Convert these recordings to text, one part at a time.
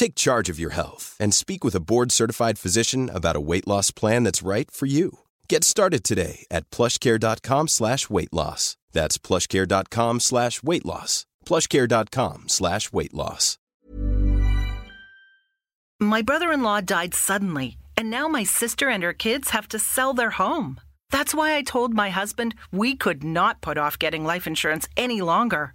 Take charge of your health and speak with a board-certified physician about a weight loss plan that's right for you. Get started today at plushcare.com slash weight loss. That's plushcare.com slash weight loss. plushcare.com slash weight loss. My brother in law died suddenly, and now my sister and her kids have to sell their home. That's why I told my husband we could not put off getting life insurance any longer.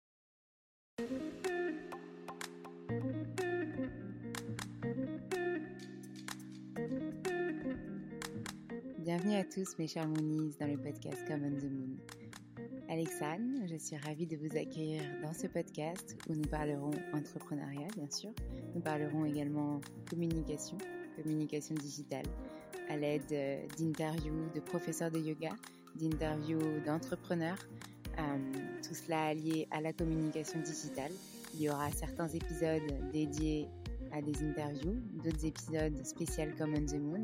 À tous mes chers Moonies dans le podcast Common the Moon. Alexandre, je suis ravie de vous accueillir dans ce podcast où nous parlerons entrepreneuriat bien sûr. Nous parlerons également communication, communication digitale, à l'aide euh, d'interviews de professeurs de yoga, d'interviews d'entrepreneurs, euh, tout cela lié à la communication digitale. Il y aura certains épisodes dédiés à des interviews, d'autres épisodes spéciaux comme On the Moon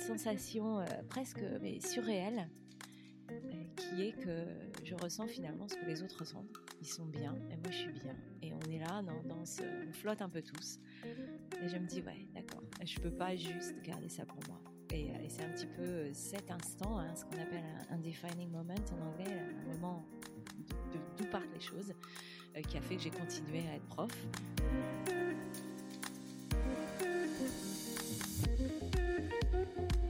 Sensation euh, presque mais surréelle euh, qui est que je ressens finalement ce que les autres ressentent. Ils sont bien et moi je suis bien et on est là dans, dans ce, on flotte un peu tous et je me dis ouais d'accord, je peux pas juste garder ça pour moi. Et, euh, c'est un petit peu cet instant, hein, ce qu'on appelle un, un defining moment en anglais, un moment d'où partent les choses, qui a fait que j'ai continué à être prof. thank you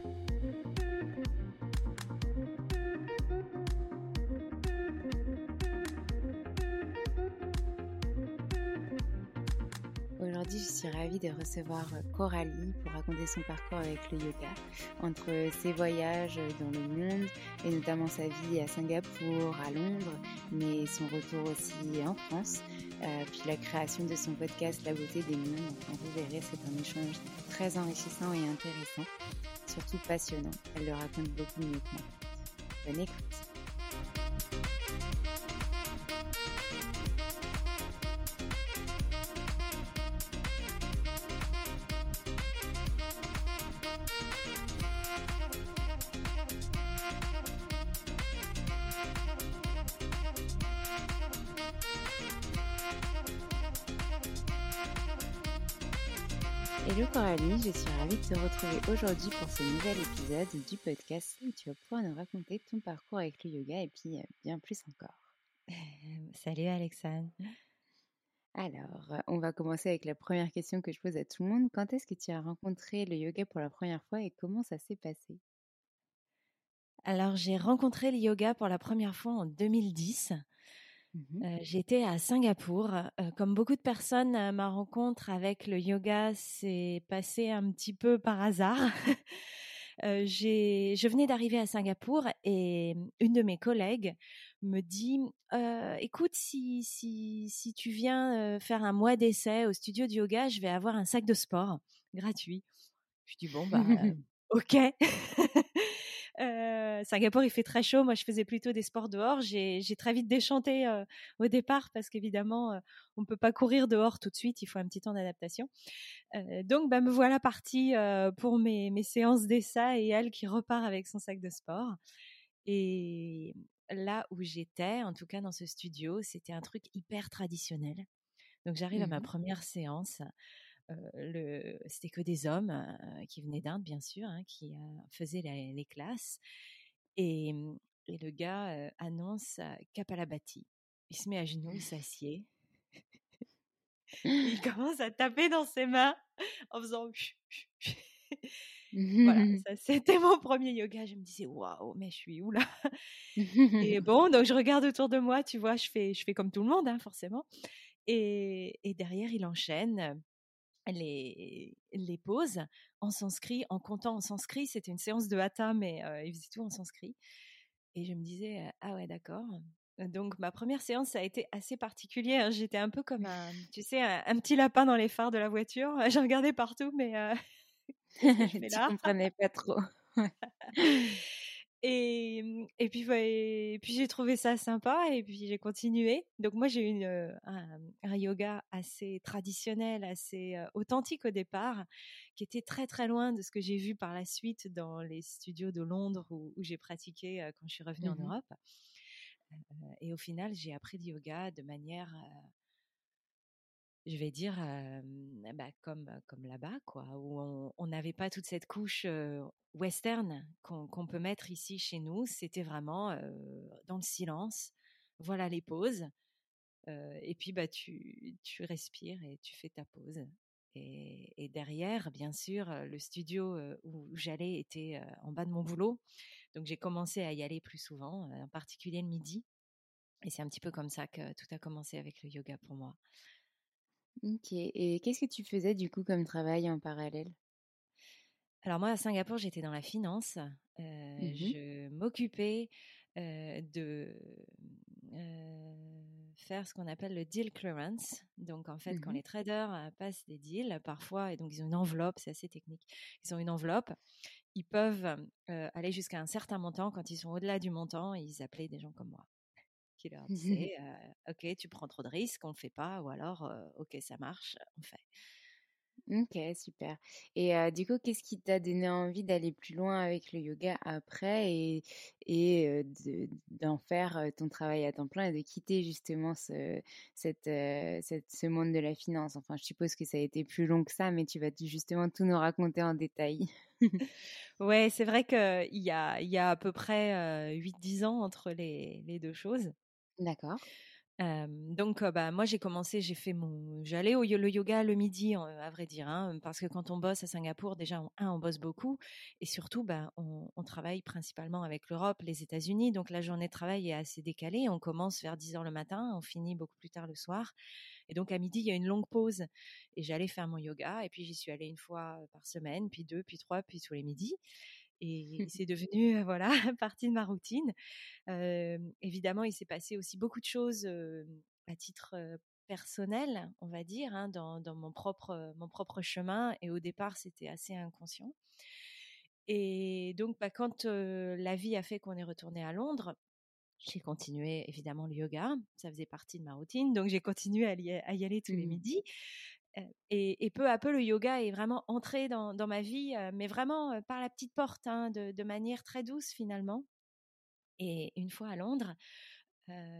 Je suis ravie de recevoir Coralie pour raconter son parcours avec le yoga, entre ses voyages dans le monde et notamment sa vie à Singapour, à Londres, mais son retour aussi en France, euh, puis la création de son podcast La beauté des mondes. vous verrez, c'est un échange très enrichissant et intéressant, surtout passionnant. Elle le raconte beaucoup mieux que moi. Bonne écoute. Hello Coralie, je suis ravie de te retrouver aujourd'hui pour ce nouvel épisode du podcast où tu vas pouvoir nous raconter ton parcours avec le yoga et puis euh, bien plus encore. Salut Alexandre. Alors, euh, on va commencer avec la première question que je pose à tout le monde. Quand est-ce que tu as rencontré le yoga pour la première fois et comment ça s'est passé? Alors, j'ai rencontré le yoga pour la première fois en 2010. Mmh j'étais à Singapour. comme beaucoup de personnes, ma rencontre avec le yoga s'est passée un petit peu par hasard. je venais d'arriver à Singapour et une de mes collègues me dit écoute si si si tu viens faire un mois d'essai au studio de yoga je vais avoir un sac de sport gratuit je dis bon bah ok euh, Singapour, il fait très chaud. Moi, je faisais plutôt des sports dehors. J'ai très vite déchanté euh, au départ parce qu'évidemment, euh, on ne peut pas courir dehors tout de suite. Il faut un petit temps d'adaptation. Donc, bah, me voilà partie pour mes, mes séances d'essai et elle qui repart avec son sac de sport. Et là où j'étais, en tout cas dans ce studio, c'était un truc hyper traditionnel. Donc, j'arrive à ma mmh première séance le, c'était que des hommes qui venaient d'Inde, bien sûr, hein, qui faisaient les classes. Et, mmh, et, le gars annonce Kapalabhati. Il se met à genoux, il s'assied. il commence à taper dans ses mains en faisant. voilà, ça c'était mon premier yoga. Je me disais waouh, mais je suis où là? Et bon, donc je regarde autour de moi, tu vois, je fais, je fais comme tout le monde, hein, forcément. Et, et derrière, il enchaîne les, les pauses en sanskrit, en comptant en sanskrit. C'était une séance de hatha, mais il faisait tout en sanskrit. Et je me disais, ah ouais, d'accord. Donc ma première séance, ça a été assez particulier. Hein. J'étais un peu comme un, tu sais, un, petit lapin dans les phares de la voiture. J'ai regardé partout, mais euh, je ne comprenais pas trop. Et, mmh, et puis, et puis j'ai trouvé ça sympa et puis j'ai continué. Donc moi j'ai eu un, un, yoga assez traditionnel, assez authentique au départ, qui était très très loin de ce que j'ai vu par la suite dans les studios de Londres où, où j'ai pratiqué quand je suis revenue en mmh Europe. et au final j'ai appris le yoga de manière je vais dire, bah, comme, comme là-bas, quoi, où on n'avait pas toute cette couche western qu'on peut mettre ici chez nous. C'était vraiment dans le silence. Voilà les pauses. et puis, bah, tu, tu respires et tu fais ta pause. Et, et derrière, bien sûr, le studio où j'allais était en bas de mon boulot. Donc, j'ai commencé à y aller plus souvent, en particulier le midi. Et c'est un petit peu comme ça que tout a commencé avec le yoga pour moi. OK et qu'est-ce que tu faisais du coup comme travail en parallèle? Alors moi à Singapour, j'étais dans la finance. Mmh je m'occupais, de, faire ce qu'on appelle le deal clearance. Donc en fait, quand mmh les traders, passent des deals parfois et donc ils ont une enveloppe, c'est assez technique. Ils ont une enveloppe, ils peuvent, aller jusqu'à un certain montant. Quand ils sont au-delà du montant, ils appelaient des gens comme moi qui leur disait Ok, tu prends trop de risques, on ne le fait pas, ou alors Ok, ça marche, on fait. Ok, super. Et du coup, qu'est-ce qui t'a donné envie d'aller plus loin avec le yoga après et, et d'en faire ton travail à temps plein et de quitter justement ce, cette, cette, ce monde de la finance? Enfin, je suppose que ça a été plus long que ça, mais tu vas justement tout nous raconter en détail. ouais, c'est vrai qu'il y a, il y a à peu près 8-10 ans entre les, les deux choses. D'accord. donc, bah, moi, j'ai commencé, j'ai fait mon, j'allais au yoga le midi, à vrai dire, hein, parce que quand on bosse à Singapour, déjà, on, un, on bosse beaucoup, et surtout, bah, on, on travaille principalement avec l'Europe, les États-Unis, donc la journée de travail est assez décalée. On commence vers 10 heures le matin, on finit beaucoup plus tard le soir, et donc à midi, il y a une longue pause, et j'allais faire mon yoga, et puis j'y suis allée une fois par semaine, puis deux, puis trois, puis tous les midis et c'est devenu voilà partie de ma routine. évidemment, il s'est passé aussi beaucoup de choses à titre personnel, on va dire, hein, dans, mon propre mon propre chemin. Et au départ, c'était assez inconscient. Et donc, bah, quand la vie a fait qu'on est retourné à Londres, j'ai continué évidemment le yoga, ça faisait partie de ma routine, donc j'ai continué à y, aller tous les mmh. midis. Et, peu à peu, le yoga est vraiment entré dans, ma vie, mais vraiment par la petite porte, hein, de, manière très douce finalement. Et une fois à Londres,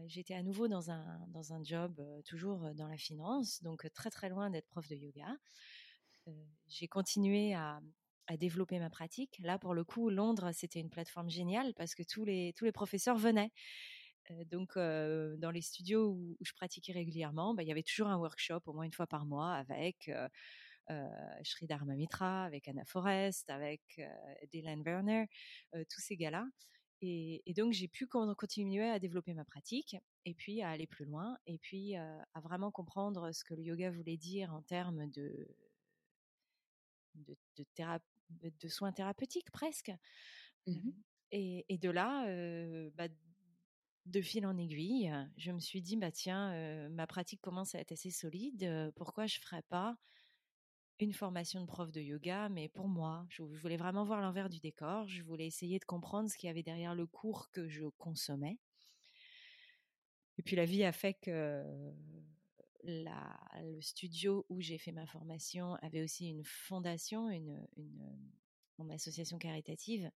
j'étais à nouveau dans un, dans un job toujours dans la finance, donc très très loin d'être prof de yoga. j'ai continué à, à développer ma pratique. Là, pour le coup, Londres, c'était une plateforme géniale parce que tous les, tous les professeurs venaient donc, dans les studios où, je pratiquais régulièrement, bah, il y avait toujours un workshop au moins une fois par mois avec euh, Sridhar Mamitra, avec Anna Forrest, avec Dylan Werner, tous ces gars-là. Et, donc, j'ai pu continuer à développer ma pratique et puis à aller plus loin et puis à vraiment comprendre ce que le yoga voulait dire en termes de, de, de, soins thérapeutiques presque. Mmh et, de là, bah, de fil en aiguille, je me suis dit, bah tiens, ma pratique commence à être assez solide. pourquoi je ferais pas une formation de prof de yoga, mais pour moi, je, voulais vraiment voir l'envers du décor. Je voulais essayer de comprendre ce qu'il y avait derrière le cours que je consommais. Et puis la vie a fait que le studio où j'ai fait ma formation avait aussi une fondation, une association caritative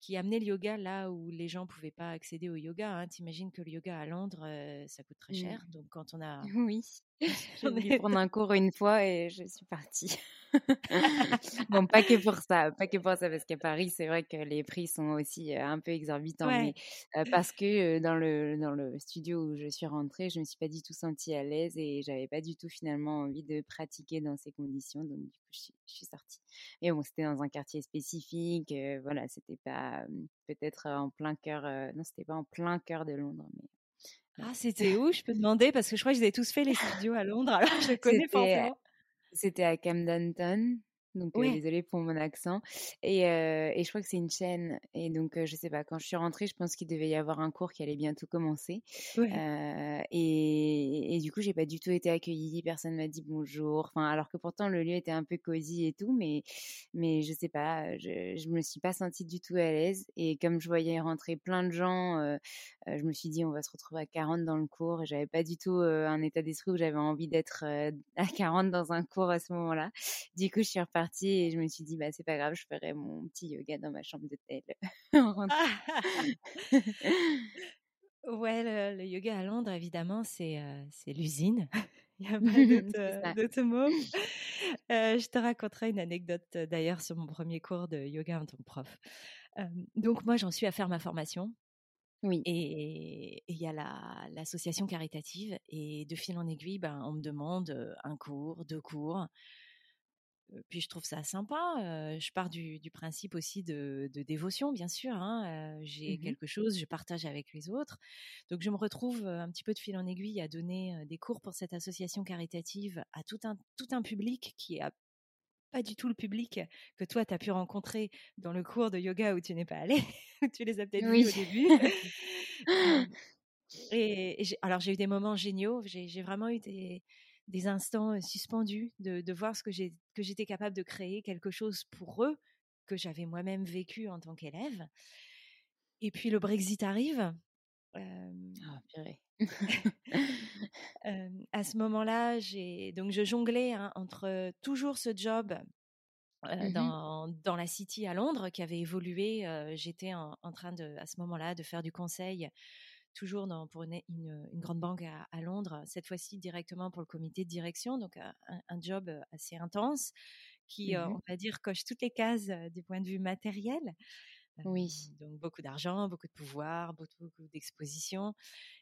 qui amenait le yoga là où les gens pouvaient pas accéder au yoga. Hein. T'imagines que le yoga à Londres, euh, ça coûte très cher. Donc quand on a... Oui, j'ai voulu prendre un cours une fois et je suis partie. bon, pas que pour ça, pas que pour ça, parce qu'à Paris, c'est vrai que les prix sont aussi euh, un peu exorbitants, mais euh, parce que dans le dans le studio où je suis rentrée, je me suis pas du tout sentie à l'aise et j'avais pas du tout finalement envie de pratiquer dans ces conditions, donc du coup, je suis, je suis sortie. Mais bon, c'était dans un quartier spécifique, voilà, c'était pas peut-être en plein cœur, non, c'était pas en plein cœur de Londres, mais ah, c'était où? Je peux demander parce que je crois que j'ai tous fait les studios à Londres, alors je connais pas. C'était à Camden Town. Donc euh, désolée pour mon accent. Et, euh, et je crois que c'est une chaîne. Et donc euh, je sais pas, quand je suis rentrée, je pense qu'il devait y avoir un cours qui allait bientôt commencer. et, et, du coup, j'ai pas du tout été accueillie. Personne m'a dit bonjour. Enfin, alors que pourtant le lieu était un peu cosy et tout, mais mais je sais pas, je, je me suis pas sentie du tout à l'aise. Et comme je voyais rentrer plein de gens, je me suis dit on va se retrouver à 40 dans le cours. Et j'avais pas du tout un état d'esprit où j'avais envie d'être à 40 dans un cours à ce moment-là. Du coup, je suis repartie et je me suis dit bah c'est pas grave, je ferai mon petit yoga dans ma chambre d'hôtel ouais, le, yoga à Londres évidemment c'est euh, c'est l'usine. Il n'y a pas d'autre mot. Euh, je te raconterai une anecdote d'ailleurs sur mon premier cours de yoga en tant que prof. donc moi j'en suis à faire ma formation. Oui. Et il y a l'association caritative et de fil en aiguille, ben, on me demande un cours, deux cours puis je trouve ça sympa. je pars du, principe aussi de, dévotion, bien sûr. Hein, j'ai mmh quelque chose, je partage avec les autres. Donc je me retrouve un petit peu de fil en aiguille à donner des cours pour cette association caritative à tout un, tout un public qui a pas du tout le public que toi, tu as pu rencontrer dans le cours de yoga où tu n'es pas allé, tu les as peut-être vus au début. et, alors, j'ai eu des moments géniaux, j'ai vraiment eu des, des instants suspendus, de, voir ce que j'étais capable de créer, quelque chose pour eux que j'avais moi-même vécu en tant qu'élève. Et puis le Brexit arrive. Ah, purée. à ce moment-là, j'ai donc je jonglais hein, entre toujours ce job mmh dans, dans, la City à Londres qui avait évolué. J'étais en, en, train de à ce moment-là de faire du conseil toujours dans, pour une, une, grande banque à, Londres, cette fois-ci directement pour le comité de direction, donc un, job assez intense qui, mmh on va dire, coche toutes les cases du point de vue matériel. Oui. donc beaucoup d'argent, beaucoup de pouvoir, beaucoup, beaucoup d'exposition.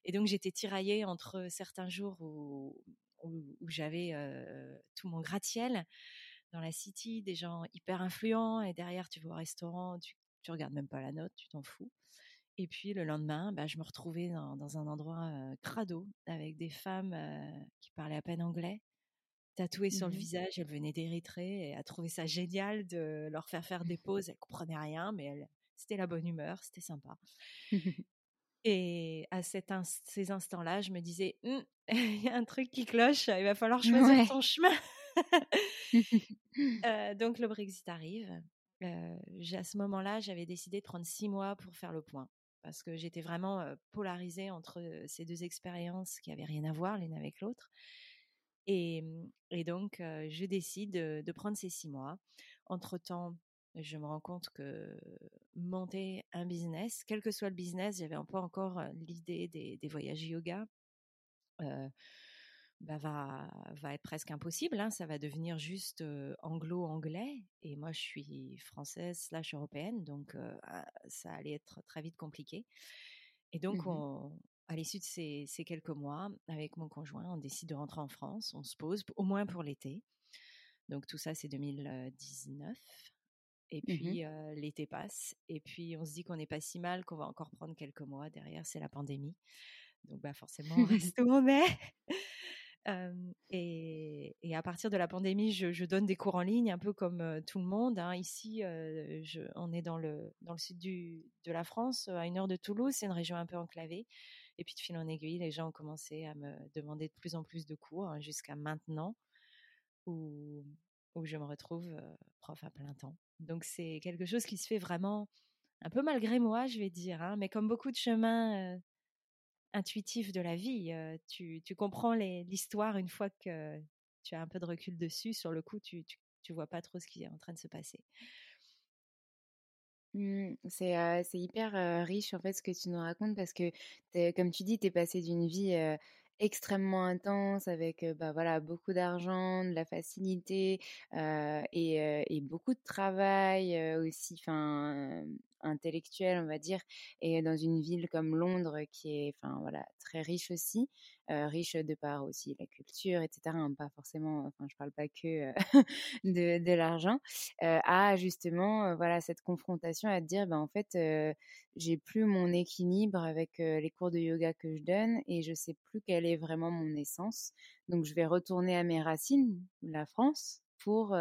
Et donc j'étais tiraillée entre certains jours où, où, j'avais tout mon gratte-ciel dans la city, des gens hyper influents, et derrière tu vas au restaurant, tu, tu regardes même pas la note, tu t'en fous. Et puis le lendemain, bah, je me retrouvais dans, un endroit crado avec des femmes qui parlaient à peine anglais, tatouées sur le mmh visage. Elles venaient d'Érythrée et a trouvé ça génial de leur faire faire des pauses. Elles comprenaient rien, mais c'était la bonne humeur, c'était sympa. et à ces instants-là, je me disais, «Hum, il y a un truc qui cloche, il va falloir choisir ton chemin. donc le Brexit arrive. à ce moment-là, j'avais décidé de prendre six mois pour faire le point parce que j'étais vraiment polarisée entre ces deux expériences qui avaient rien à voir l'une avec l'autre. Et, mmh, donc, je décide de, prendre ces six mois. Entre-temps, je me rends compte que monter un business, quel que soit le business, j'avais un peu encore l'idée des, voyages yoga bah, va, va être presque impossible. Hein. Ça va devenir juste anglo-anglais. Et moi, je suis française slash européenne, donc ah, ça allait être très vite compliqué. Et donc, mmh à l'issue de ces, quelques mois, avec mon conjoint, on décide de rentrer en France. On se pose, au moins pour l'été. Donc, tout ça, c'est 2019. Et mmh puis l'été passe, et puis on se dit qu'on n'est pas si mal, qu'on va encore prendre quelques mois. Derrière, c'est la pandémie. Donc bah forcément, on reste où on est et, à partir de la pandémie, je, donne des cours en ligne, un peu comme tout le monde. Hein. Ici, on est dans le, dans le sud du, de la France, à une heure de Toulouse. C'est une région un peu enclavée. Et puis de fil en aiguille, les gens ont commencé à me demander de plus en plus de cours, hein, jusqu'à maintenant, où, où je me retrouve prof à plein temps. Donc c'est quelque chose qui se fait vraiment un peu malgré moi, je vais dire, hein, mais comme beaucoup de chemins intuitif de la vie. tu, comprends l'histoire une fois que tu as un peu de recul dessus. Sur le coup, tu, tu, vois pas trop ce qui est en train de se passer. Mmh, c'est hyper riche en fait ce que tu nous racontes parce que comme tu dis, tu es passé d'une vie extrêmement intense avec bah, voilà, beaucoup d'argent, de la facilité et, et, beaucoup de travail aussi intellectuel, on va dire, et dans une ville comme Londres qui est enfin voilà très riche aussi, riche de par aussi la culture, etc. Hein, pas forcément, enfin je parle pas que de, l'argent, à justement voilà cette confrontation à dire ben en fait j'ai plus mon équilibre avec les cours de yoga que je donne et je sais plus quelle est vraiment mon essence, donc je vais retourner à mes racines, la France, pour,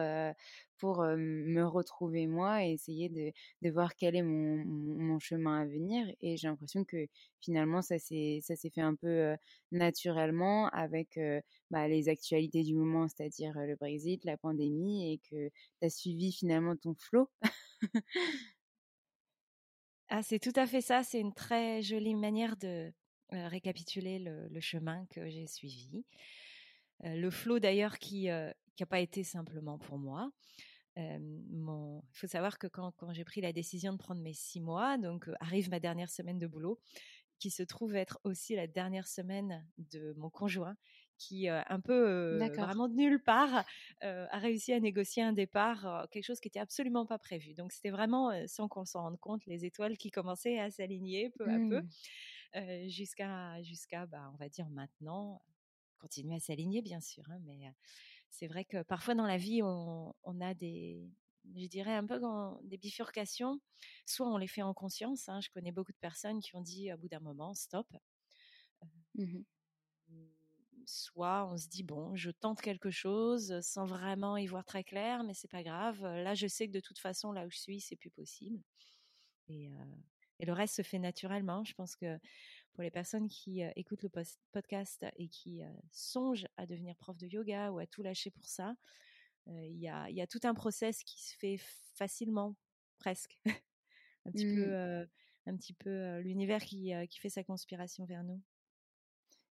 pour me retrouver moi et essayer de, de voir quel est mon, mon, chemin à venir. Et j'ai l'impression que finalement, ça s'est fait un peu naturellement avec bah, les actualités du moment, c'est-à-dire le Brexit, la pandémie, et que tu as suivi finalement ton flot. ah, c'est tout à fait ça. C'est une très jolie manière de récapituler le, le, chemin que j'ai suivi. le flot d'ailleurs qui, qui n'a pas été simplement pour moi. Il faut savoir que quand, quand j'ai pris la décision de prendre mes six mois, donc arrive ma dernière semaine de boulot, qui se trouve être aussi la dernière semaine de mon conjoint, qui un peu vraiment de nulle part a réussi à négocier un départ, quelque chose qui était absolument pas prévu. Donc c'était vraiment sans qu'on s'en rende compte les étoiles qui commençaient à s'aligner peu à peu mmh. jusqu'à jusqu'à bah, on va dire maintenant continuer à s'aligner bien sûr, hein, mais c'est vrai que parfois dans la vie, on, a des, je dirais un peu des bifurcations. Soit on les fait en conscience. Hein, je connais beaucoup de personnes qui ont dit à bout d'un moment stop. Mmh soit on se dit bon, je tente quelque chose sans vraiment y voir très clair, mais c'est pas grave. Là, je sais que de toute façon, là où je suis, c'est plus possible. Et, et, le reste se fait naturellement. Je pense que pour les personnes qui écoutent le podcast et qui songent à devenir prof de yoga ou à tout lâcher pour ça, il y, a, y, a, tout un process qui se fait facilement, presque. un petit peu, mmh. un petit peu l'univers qui, qui fait sa conspiration vers nous.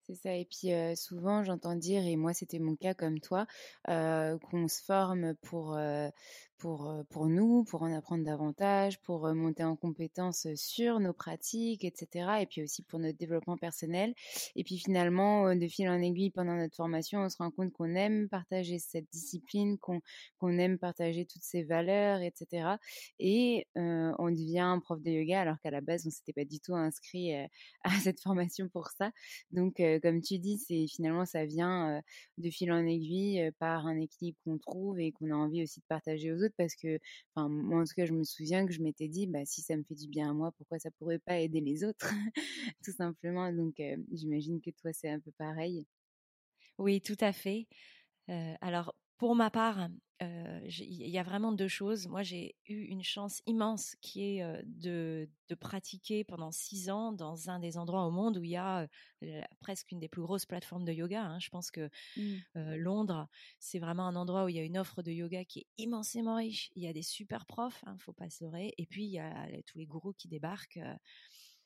C'est ça. Et puis souvent, j'entends dire, et moi c'était mon cas comme toi, qu'on se forme pour, pour, pour nous, pour en apprendre davantage, pour monter en compétences sur nos pratiques, etc. Et puis aussi pour notre développement personnel. Et puis finalement, de fil en aiguille, pendant notre formation, on se rend compte qu'on aime partager cette discipline, qu'on qu'on aime partager toutes ces valeurs, etc. Et on devient prof de yoga alors qu'à la base, on s'était pas du tout inscrit à cette formation pour ça. Donc, comme tu dis, c'est finalement, ça vient de fil en aiguille par un équilibre qu'on trouve et qu'on a envie aussi de partager aux autres parce que, enfin, moi en tout cas, je me souviens que je m'étais dit, bah, si ça me fait du bien à moi, pourquoi ça pourrait pas aider les autres, tout simplement. Donc, j'imagine que toi, c'est un peu pareil. Oui, tout à fait. alors, pour ma part, il y a vraiment deux choses. Moi, j'ai eu une chance immense qui est de, pratiquer pendant six ans dans un des endroits au monde où il y a presque une des plus grosses plateformes de yoga. Hein. Je pense que mmh. Londres, c'est vraiment un endroit où il y a une offre de yoga qui est immensément riche. Il y a des super profs, hein, faut pas se leurrer. Et puis, il y a tous les gourous qui débarquent.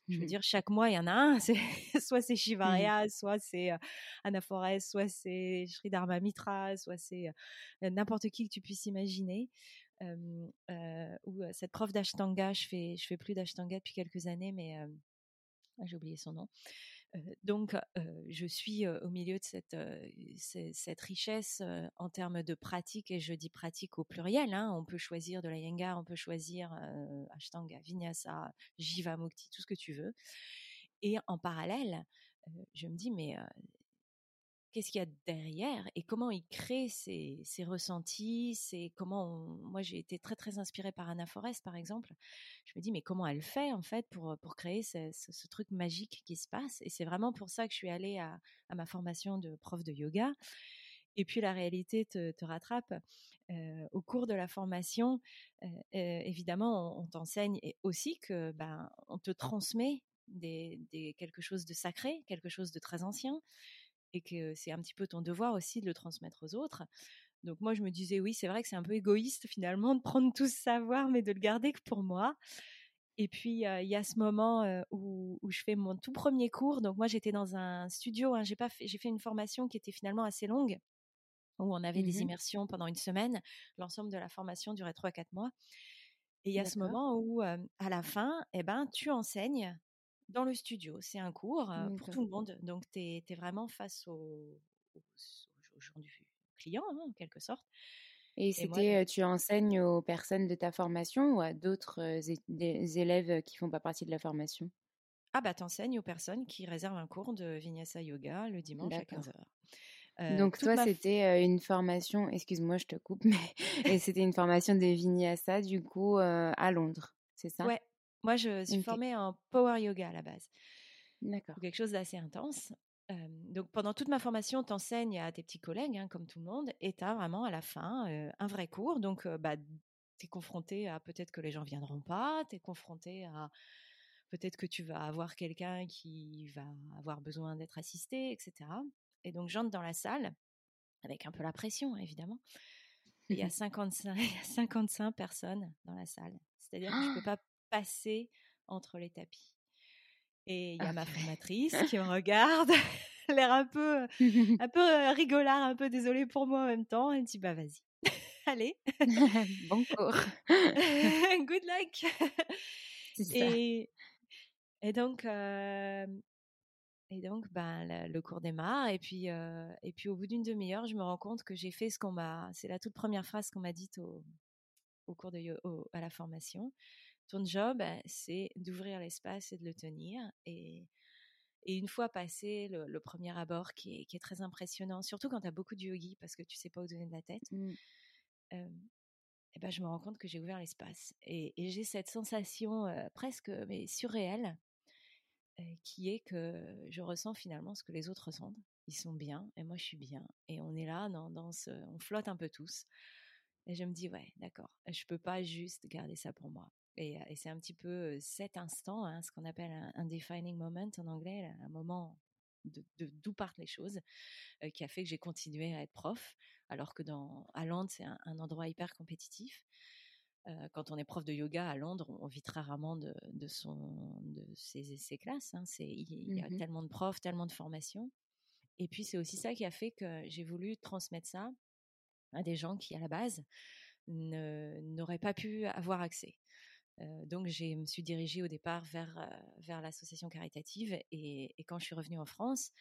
Je veux mmh. dire, chaque mois, il y en a un. soit c'est mmh. Shivarya, soit c'est Anaphores, soit c'est Sri Dharma Mitra, soit c'est n'importe qui que tu puisses imaginer. ou cette prof d'Ashtanga, je fais, je fais plus d'Ashtanga depuis quelques années, mais j'ai oublié son nom donc, je suis au milieu de cette, richesse en termes de pratique, et je dis pratique au pluriel. Hein. on peut choisir de la yenga, on peut choisir Ashtanga, Vinyasa, Jiva Mukti, tout ce que tu veux. Et en parallèle, je me dis, mais qu'est-ce qu'il y a derrière et comment il crée ses, ressentis, c'est comment moi j'ai été très très inspirée par Anna Forest par exemple. Je me dis mais comment elle fait en fait pour pour créer ce, truc magique qui se passe? Et c'est vraiment pour ça que je suis allée à, ma formation de prof de yoga. Et puis la réalité te, rattrape. au cours de la formation, évidemment, on, t'enseigne aussi que ben on te transmet quelque chose de sacré, quelque chose de très ancien et que c'est un petit peu ton devoir aussi de le transmettre aux autres. Donc moi, je me disais, oui, c'est vrai que c'est un peu égoïste finalement de prendre tout ce savoir, mais de le garder que pour moi. Et puis, il y a ce moment où, je fais mon tout premier cours. Donc moi, j'étais dans un studio, hein, j'ai, fait, fait une formation qui était finalement assez longue, où on avait des mmh immersions pendant une semaine. L'ensemble de la formation durait 3-4 mois. Et il y a ce moment où, à la fin, eh ben, tu enseignes dans le studio. C'est un cours pour tout le monde. Donc, tu es, vraiment face aux, gens du client, hein, en quelque sorte. Et c'était, tu enseignes aux personnes de ta formation ou à d'autres élèves qui font pas partie de la formation? Ah bah enseignes aux personnes qui réservent un cours de Vinyasa Yoga le dimanche à 15h. Donc toi, c'était une formation, excuse-moi, je te coupe, mais c'était une formation de Vinyasa du coup à Londres, c'est ça? Ouais, moi, je suis formée en power yoga à la base. D'accord. Quelque chose d'assez intense. donc, pendant toute ma formation, tu enseignes à tes petits collègues, hein, comme tout le monde, et tu as vraiment à la fin un vrai cours. Donc, bah, tu es confronté à peut-être que les gens viendront pas, tu es confronté à peut-être que tu vas avoir quelqu'un qui va avoir besoin d'être assisté, etc. Et donc, j'entre dans la salle, avec un peu la pression, évidemment. Il y a 55, 55 personnes dans la salle. C'est-à-dire que je ne peux pas passer entre les tapis. Et il y a ma formatrice qui me regarde, l'air un peu, un peu euh, rigolard, un peu désolé pour moi en même temps. Elle me dit bah vas-y, allez, bon cours, good luck. Et, et donc, euh, et donc, ben, le, cours démarre. Et puis, euh, et puis, au bout d'une demi-heure, je me rends compte que j'ai fait ce qu'on m'a. C'est la toute première phrase qu'on m'a dite au, au cours de à la formation. Ton job, bah, c'est d'ouvrir l'espace et de le tenir. Et, une fois passé le, premier abord qui est, très impressionnant, surtout quand tu as beaucoup de yogi parce que tu sais pas où donner de la tête, mmh. et ben, je me rends compte que j'ai ouvert l'espace. Et, j'ai cette sensation presque mais surréelle qui est que je ressens finalement ce que les autres ressentent. Ils sont bien et moi je suis bien. Et on est là, dans, dans ce, on flotte un peu tous. Et je me dis, ouais, d'accord, je peux pas juste garder ça pour moi. Et, c'est un petit peu cet instant, hein, ce qu'on appelle un, defining moment en anglais, un moment de d'où partent les choses, qui a fait que j'ai continué à être prof, alors que dans, à Londres, c'est un, endroit hyper compétitif. quand on est prof de yoga à Londres, on vit très rarement de, de, son, de ses, ses classes. Hein, il y a mmh tellement de profs, tellement de formations. Et puis c'est aussi ça qui a fait que j'ai voulu transmettre ça à des gens qui, à la base, n'auraient pas pu avoir accès. Donc, je me suis dirigée au départ vers, vers l'association caritative. Et, quand je suis revenue en France,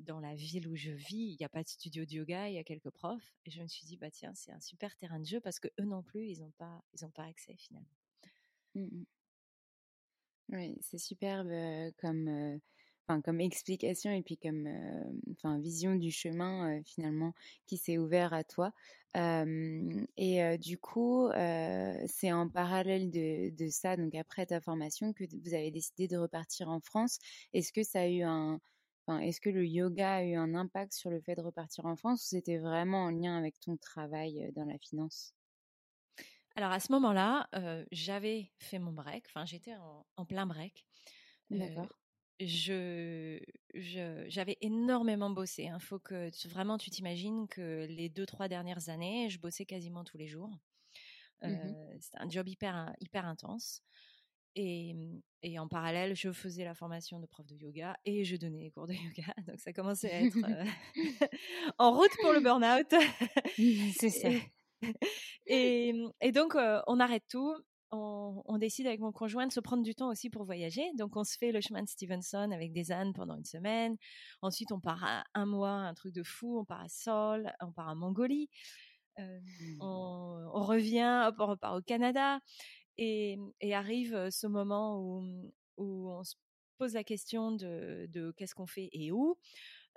dans la ville où je vis, il n'y a pas de studio de yoga, il y a quelques profs. Et je me suis dit, bah tiens, c'est un super terrain de jeu parce que eux non plus, ils n'ont pas, pas accès finalement. Mmh oui, c'est superbe comme comme explication et puis comme enfin vision du chemin finalement qui s'est ouvert à toi. et du coup, c'est en parallèle de, de, ça, donc après ta formation, que vous avez décidé de repartir en France. Est-ce que ça a eu un, enfin, est-ce que le yoga a eu un impact sur le fait de repartir en France ou c'était vraiment en lien avec ton travail dans la finance? Alors à ce moment-là, j'avais fait mon break, enfin j'étais en, en, plein break. D'accord je, j'avais énormément bossé. Il hein. faut que vraiment tu t'imagines que les deux trois dernières années, je bossais quasiment tous les jours. Mmh c'était un job hyper hyper intense. Et, et, en parallèle, je faisais la formation de prof de yoga et je donnais les cours de yoga. Donc ça commençait à être en route pour le burn-out. C'est ça. Et, et, donc, on arrête tout on, décide avec mon conjoint de se prendre du temps aussi pour voyager. Donc, on se fait le chemin de Stevenson avec des ânes pendant une semaine. Ensuite, on part à un mois, un truc de fou. On part à Seoul, on part à Mongolie. Euh, mmh. on, revient, on repart au Canada. Et, arrive ce moment où, on se pose la question de, qu'est-ce qu'on fait et où.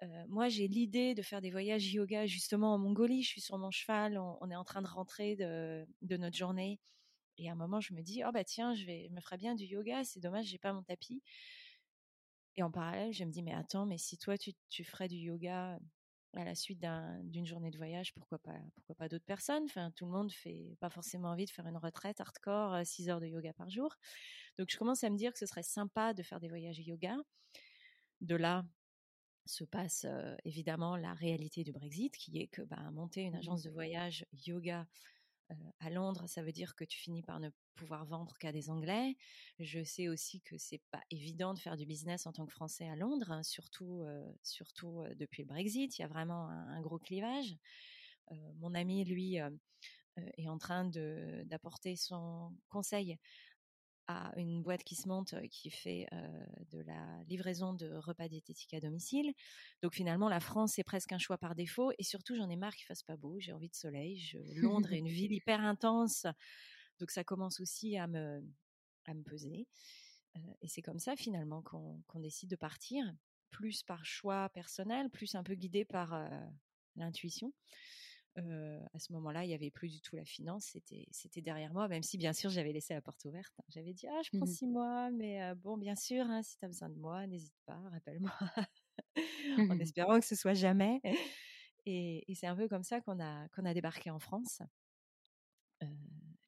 Euh, moi, j'ai l'idée de faire des voyages yoga justement en Mongolie. Je suis sur mon cheval, on, est en train de rentrer de, de notre journée et à un moment, je me dis, oh bah tiens, je, vais, me ferais bien du yoga, c'est dommage, j'ai pas mon tapis. Et en parallèle, je me dis, mais attends, mais si toi, tu, tu ferais du yoga à la suite d'une journée de voyage, pourquoi pas, pourquoi pas d'autres personnes? Enfin, tout le monde fait pas forcément envie de faire une retraite hardcore, 6 heures de yoga par jour. Donc, je commence à me dire que ce serait sympa de faire des voyages yoga. De là, se passe évidemment la réalité du Brexit, qui est que bah, monter une mmh agence de voyage yoga à Londres, ça veut dire que tu finis par ne pouvoir vendre qu'à des Anglais. Je sais aussi que c'est pas évident de faire du business en tant que Français à Londres, hein, surtout, surtout depuis le Brexit. Il y a vraiment un, gros clivage. mon ami, lui, est en train d'apporter son conseil à une boîte qui se monte, qui fait de la livraison de repas diététiques à domicile. Donc finalement, la France est presque un choix par défaut. Et surtout, j'en ai marre qu'il fasse pas beau. J'ai envie de soleil. Je, Londres est une ville hyper intense. Donc ça commence aussi à me, à me peser. et c'est comme ça finalement qu'on décide de partir, plus par choix personnel, plus un peu guidé par l'intuition à ce moment-là, il n'y avait plus du tout la finance, c'était, c'était derrière moi, même si bien sûr j'avais laissé la porte ouverte. J'avais dit, ah, je prends mmh six mois, mais bon, bien sûr, hein, si tu as besoin de moi, n'hésite pas, rappelle-moi, en mmh espérant que ce soit jamais. Et, c'est un peu comme ça qu'on a, qu'on a débarqué en France.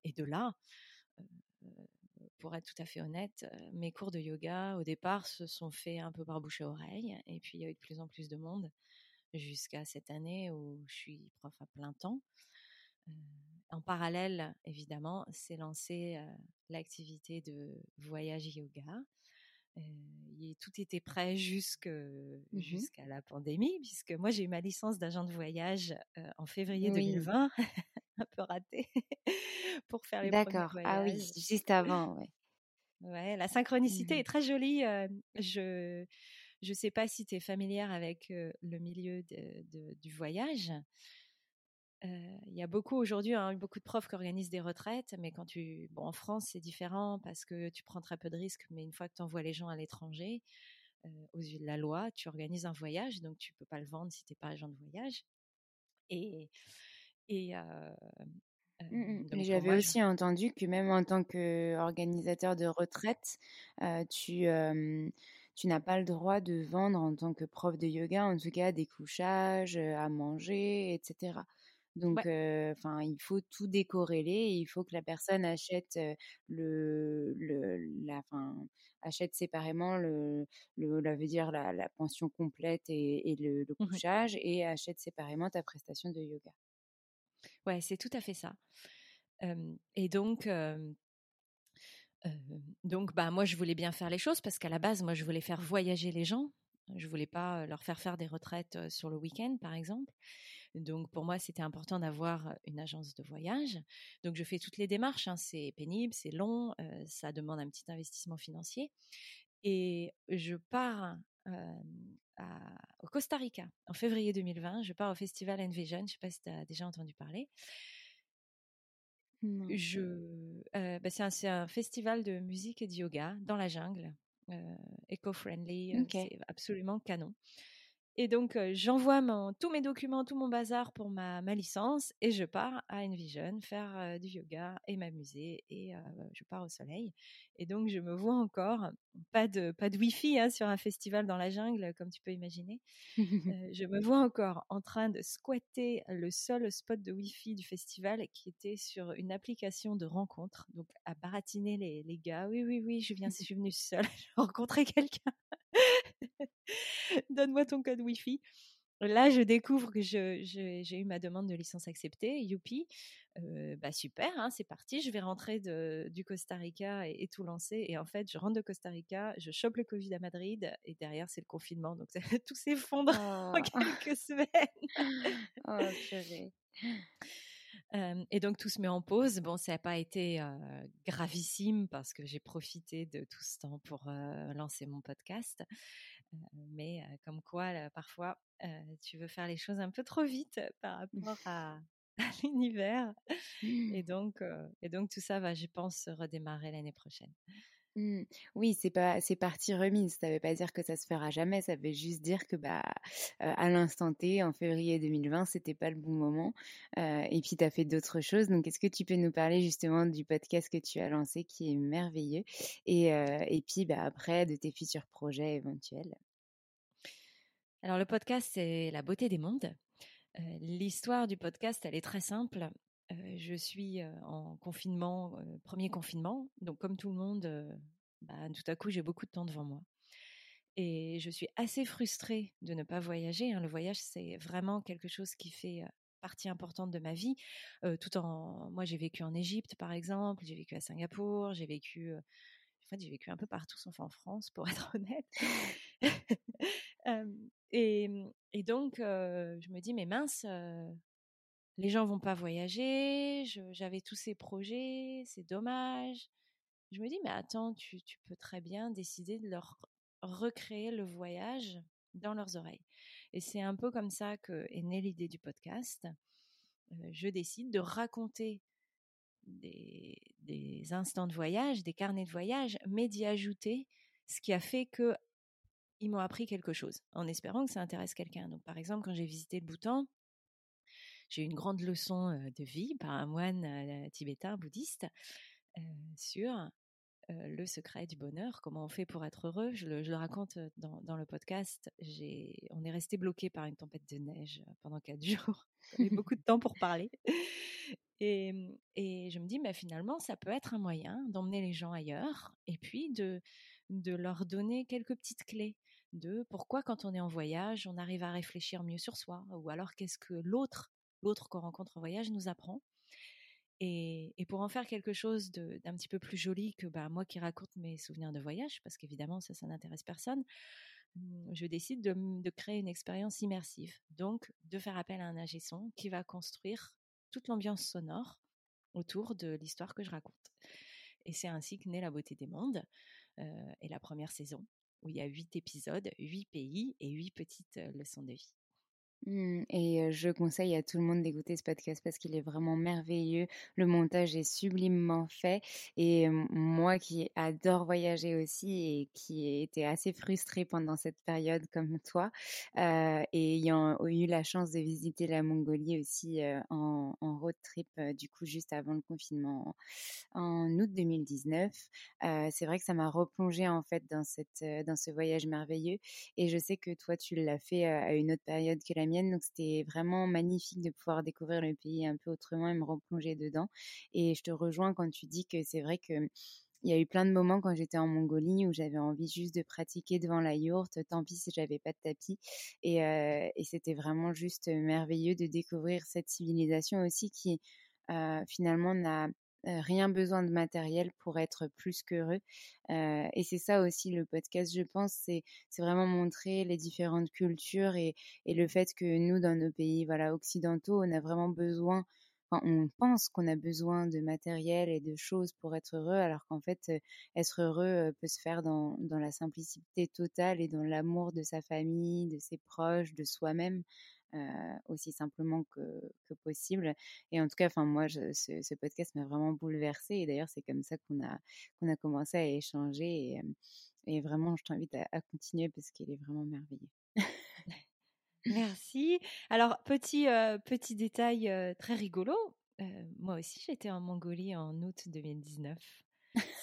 et de là, pour être tout à fait honnête, mes cours de yoga, au départ, se sont faits un peu par bouche à oreille, et puis il y a eu de plus en plus de monde jusqu'à cette année où je suis prof à plein temps. en parallèle, évidemment, s'est lancée l'activité de voyage yoga. tout était prêt mmh jusqu'à la pandémie, puisque moi j'ai eu ma licence d'agent de voyage en février 2020, un peu raté, pour faire les D'accord, ah oui, juste avant, ouais. Ouais, la synchronicité mmh est très jolie. je je ne sais pas si tu es familière avec le milieu du voyage. Il y a beaucoup aujourd'hui, hein, beaucoup de profs qui organisent des retraites, mais quand tu, bon, en France c'est différent parce que tu prends très peu de risques, mais une fois que tu envoies les gens à l'étranger, aux yeux de la loi, tu organises un voyage, donc tu peux pas le vendre si tu n'es pas agent de voyage. Et, et mmh. mais j'avais aussi entendu que même en tant qu'organisateur de retraite, tu tu n'as pas le droit de vendre en tant que prof de yoga, en tout cas des couchages, à manger, etc. Donc, enfin, il faut tout décorréler. il faut que la personne achète le, le la, achète séparément le, le la veut dire la, la pension complète et, le, mmh couchage et achète séparément ta prestation de yoga. Ouais, c'est tout à fait ça. et donc, donc, bah, moi, je voulais bien faire les choses parce qu'à la base, moi, je voulais faire voyager les gens. Je voulais pas leur faire faire des retraites sur le week-end, par exemple. Donc pour moi, c'était important d'avoir une agence de voyage. Donc je fais toutes les démarches. Hein. C'est pénible, c'est long, ça demande un petit investissement financier. Et je pars au Costa Rica en février 2020. Je pars au festival Envision. Je ne sais pas si tu as déjà entendu parler. Je, bah, c'est un, festival de musique et de yoga dans la jungle, eco-friendly, c'est absolument canon. Et donc, j'envoie tous mes documents, tout mon bazar pour ma, ma licence et je pars à Envision faire du yoga et m'amuser et je pars au soleil. Et donc, je me vois encore, pas de, pas de Wi-Fi hein, sur un festival dans la jungle, comme tu peux imaginer. je me vois encore en train de squatter le seul spot de Wi-Fi du festival qui était sur une application de rencontre. Donc, à baratiner les, les gars. Oui, oui, oui, je viens, je suis venue seule. J'ai rencontré quelqu'un. Donne-moi ton code Wi-Fi. Là, je découvre que j'ai eu ma demande de licence acceptée. Youpi, euh, bah super, hein, c'est parti. Je vais rentrer de, du Costa Rica et, tout lancer. Et en fait, je rentre de Costa Rica, je chope le Covid à Madrid et derrière, c'est le confinement. Donc, tout s'effondre en oh. quelques semaines. oh, et donc tout se met en pause. Bon, ça n'a pas été gravissime parce que j'ai profité de tout ce temps pour lancer mon podcast. Mais comme quoi, parfois, tu veux faire les choses un peu trop vite par rapport à, à l'univers. Et donc, et donc tout ça va, je pense, redémarrer l'année prochaine. Mmh. Oui, c'est pas c'est partie remise. Ça veut pas dire que ça se fera jamais. Ça veut juste dire que bah à l'instant T, en février 2020, c'était pas le bon moment. et puis tu as fait d'autres choses. Donc est-ce que tu peux nous parler justement du podcast que tu as lancé qui est merveilleux? Et et puis bah après de tes futurs projets éventuels? Alors le podcast c'est la beauté des mondes. L'histoire du podcast elle est très simple je suis en confinement, premier confinement, donc comme tout le monde, bah, tout à coup j'ai beaucoup de temps devant moi. Et je suis assez frustrée de ne pas voyager. Hein. Le voyage, c'est vraiment quelque chose qui fait partie importante de ma vie. tout en, moi, j'ai vécu en Égypte, par exemple. J'ai vécu à Singapour. J'ai vécu, en fait, j'ai vécu un peu partout, sauf en France, pour être honnête. et, et, donc, je me dis, mais mince, les gens vont pas voyager, j'avais tous ces projets, c'est dommage. Je me dis, mais attends, tu, peux très bien décider de leur recréer le voyage dans leurs oreilles. Et c'est un peu comme ça que est née l'idée du podcast. Euh, je décide de raconter des, des, instants de voyage, des carnets de voyage, mais d'y ajouter ce qui a fait que ils m'ont appris quelque chose, en espérant que ça intéresse quelqu'un. Donc, par exemple, quand j'ai visité le Bhoutan, j'ai eu une grande leçon de vie par un moine tibétain bouddhiste sur le secret du bonheur, comment on fait pour être heureux. Je le, raconte dans, le podcast. on est resté bloqué par une tempête de neige pendant quatre jours. J'ai beaucoup de temps pour parler. Et, et, je me dis, finalement, ça peut être un moyen d'emmener les gens ailleurs et puis de leur donner quelques petites clés de pourquoi quand on est en voyage, on arrive à réfléchir mieux sur soi, ou alors qu'est-ce que l'autre l'autre qu'on rencontre en voyage nous apprend. Et, pour en faire quelque chose d'un petit peu plus joli que bah, moi qui raconte mes souvenirs de voyage, parce qu'évidemment ça, n'intéresse personne, mmh, je décide de, créer une expérience immersive. Donc de faire appel à un ingé son qui va construire toute l'ambiance sonore autour de l'histoire que je raconte. Et c'est ainsi que naît La Beauté des Mondes euh, et la première saison, où il y a huit épisodes, huit pays et huit petites euh, leçons de vie. Mmh, et je conseille à tout le monde d'écouter ce podcast parce qu'il est vraiment merveilleux. Le montage est sublimement fait. Et moi qui adore voyager aussi et qui était assez frustrée pendant cette période comme toi, et ayant eu la chance de visiter la Mongolie aussi en, road trip, du coup, juste avant le confinement en, août 2019, c'est vrai que ça m'a replongée en fait dans, cette, dans ce voyage merveilleux. Et je sais que toi, tu l'as fait à une autre période que la donc c'était vraiment magnifique de pouvoir découvrir le pays un peu autrement et me replonger dedans. Et je te rejoins quand tu dis que c'est vrai que il y a eu plein de moments quand j'étais en Mongolie où j'avais envie juste de pratiquer devant la yourte, tant pis si j'avais pas de tapis. Et, et c'était vraiment juste merveilleux de découvrir cette civilisation aussi qui finalement n'a rien besoin de matériel pour être plus qu'heureux. et c'est ça aussi le podcast, je pense, c'est vraiment montrer les différentes cultures et, et, le fait que nous, dans nos pays voilà, occidentaux, on a vraiment besoin on pense qu'on a besoin de matériel et de choses pour être heureux, alors qu'en fait, être heureux peut se faire dans, la simplicité totale et dans l'amour de sa famille, de ses proches, de soi-même. Aussi simplement que, possible. Et en tout cas, enfin moi, ce, podcast m'a vraiment bouleversée. Et d'ailleurs, c'est comme ça qu'on a qu'on a commencé à échanger. Et, vraiment, je t'invite à, continuer parce qu'il est vraiment merveilleux. Merci. Alors, petit, euh, petit détail euh, très rigolo. Euh, moi aussi, j'étais en Mongolie en août 2019.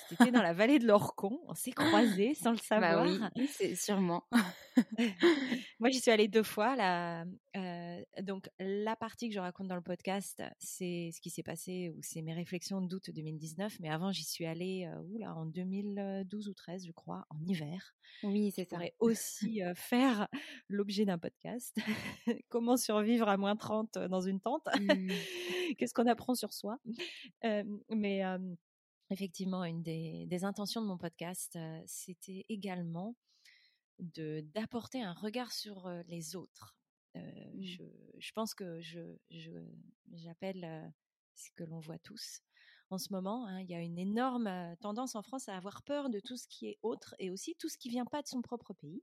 C'était dans la vallée de l'Orcon. On s'est croisés sans le bah savoir. oui, c'est sûrement. Moi, j'y suis allée deux fois. Là, euh, donc, la partie que je raconte dans le podcast, c'est ce qui s'est passé ou c'est mes réflexions d'août 2019. Mais avant, j'y suis allée euh, là, en 2012 ou 13, je crois, en hiver. Oui, c'est ça. pourrait aussi euh, faire l'objet d'un podcast. Comment survivre à moins 30 dans une tente? Mmh. Qu'est-ce qu'on apprend sur soi? Mais effectivement, une des, intentions de mon podcast, c'était également de d'apporter un regard sur les autres. Mmh. je, pense que je j'appelle ce que l'on voit tous en ce moment. Hein. il y a une énorme tendance en France à avoir peur de tout ce qui est autre et aussi tout ce qui vient pas de son propre pays.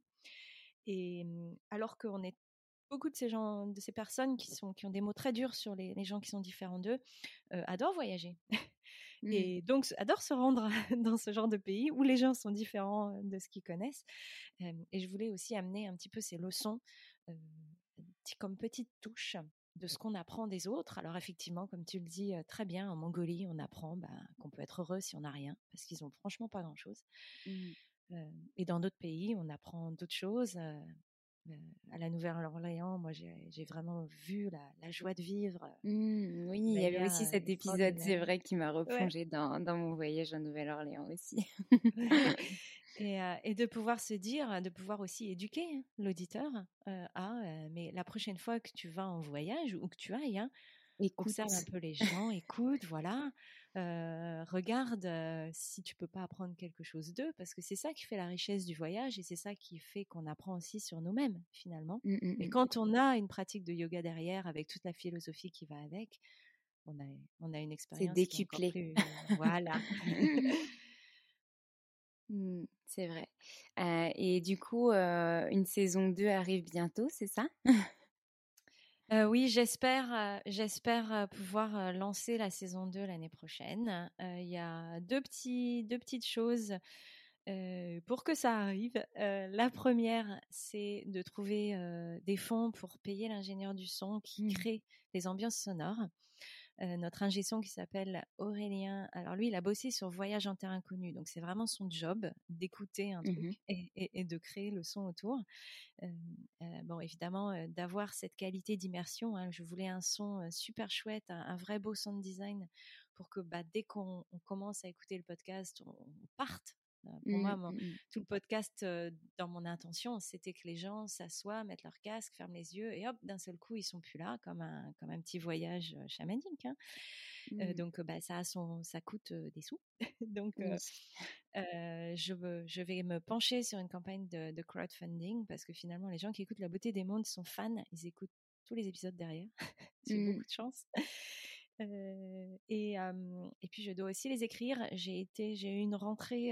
Et mmh, alors qu'on est beaucoup de ces gens, de ces personnes qui sont qui ont des mots très durs sur les, gens qui sont différents d'eux, adorent voyager. Mmh. Et donc, adore se rendre dans ce genre de pays où les gens sont différents de ce qu'ils connaissent. et je voulais aussi amener un petit peu ces leçons comme petite touche de ce qu'on apprend des autres. Alors effectivement, comme tu le dis très bien, en Mongolie, on apprend bah, qu'on peut être heureux si on n'a rien, parce qu'ils ont franchement pas grand-chose. Mmh. et dans d'autres pays, on apprend d'autres choses. Euh, à la Nouvelle-Orléans, moi j'ai vraiment vu la, joie de vivre. Euh, mmh, oui, il y avait aussi cet épisode, c'est vrai, qui m'a replongé dans, dans, mon voyage en Nouvelle-Orléans aussi. et, euh, et, de pouvoir se dire, de pouvoir aussi éduquer hein, l'auditeur à, mais la prochaine fois que tu vas en voyage ou que tu ailles, hein, Écoute. Observe un peu les gens, écoute, voilà. Regarde si tu peux pas apprendre quelque chose d'eux, parce que c'est ça qui fait la richesse du voyage et c'est ça qui fait qu'on apprend aussi sur nous-mêmes finalement. Mmh, mmh, et mmh. quand on a une pratique de yoga derrière, avec toute la philosophie qui va avec, on a, on a une expérience. C'est décuplé. voilà. c'est vrai. et du coup, une saison 2 arrive bientôt, c'est ça? Oui, j'espère, j'espère pouvoir lancer la saison 2 l'année prochaine. Il y a deux petits, deux petites choses pour que ça arrive. la première, c'est de trouver des fonds pour payer l'ingénieur du son qui mmh. crée les ambiances sonores. Euh, notre ingé son qui s'appelle Aurélien. Alors lui, il a bossé sur Voyage en terre inconnue, donc c'est vraiment son job d'écouter un truc mmh et, de créer le son autour. Euh, euh, bon, évidemment, d'avoir cette qualité d'immersion. Hein. je voulais un son super chouette, un, vrai beau sound design pour que bah, dès qu'on commence à écouter le podcast, on parte pour moi, mmh, mmh. tout le podcast, dans mon intention, c'était que les gens s'assoient, mettent leur casque, ferment les yeux et hop, d'un seul coup, ils sont plus là, comme un, comme un petit voyage chamanique. Hein. Mmh. donc, bah, ça, a son, ça coûte des sous. donc, je, je vais me pencher sur une campagne de, de, crowdfunding parce que finalement, les gens qui écoutent La beauté des mondes sont fans. Ils écoutent tous les épisodes derrière. J'ai beaucoup de chance et, et, puis je dois aussi les écrire. J'ai été, j'ai eu une rentrée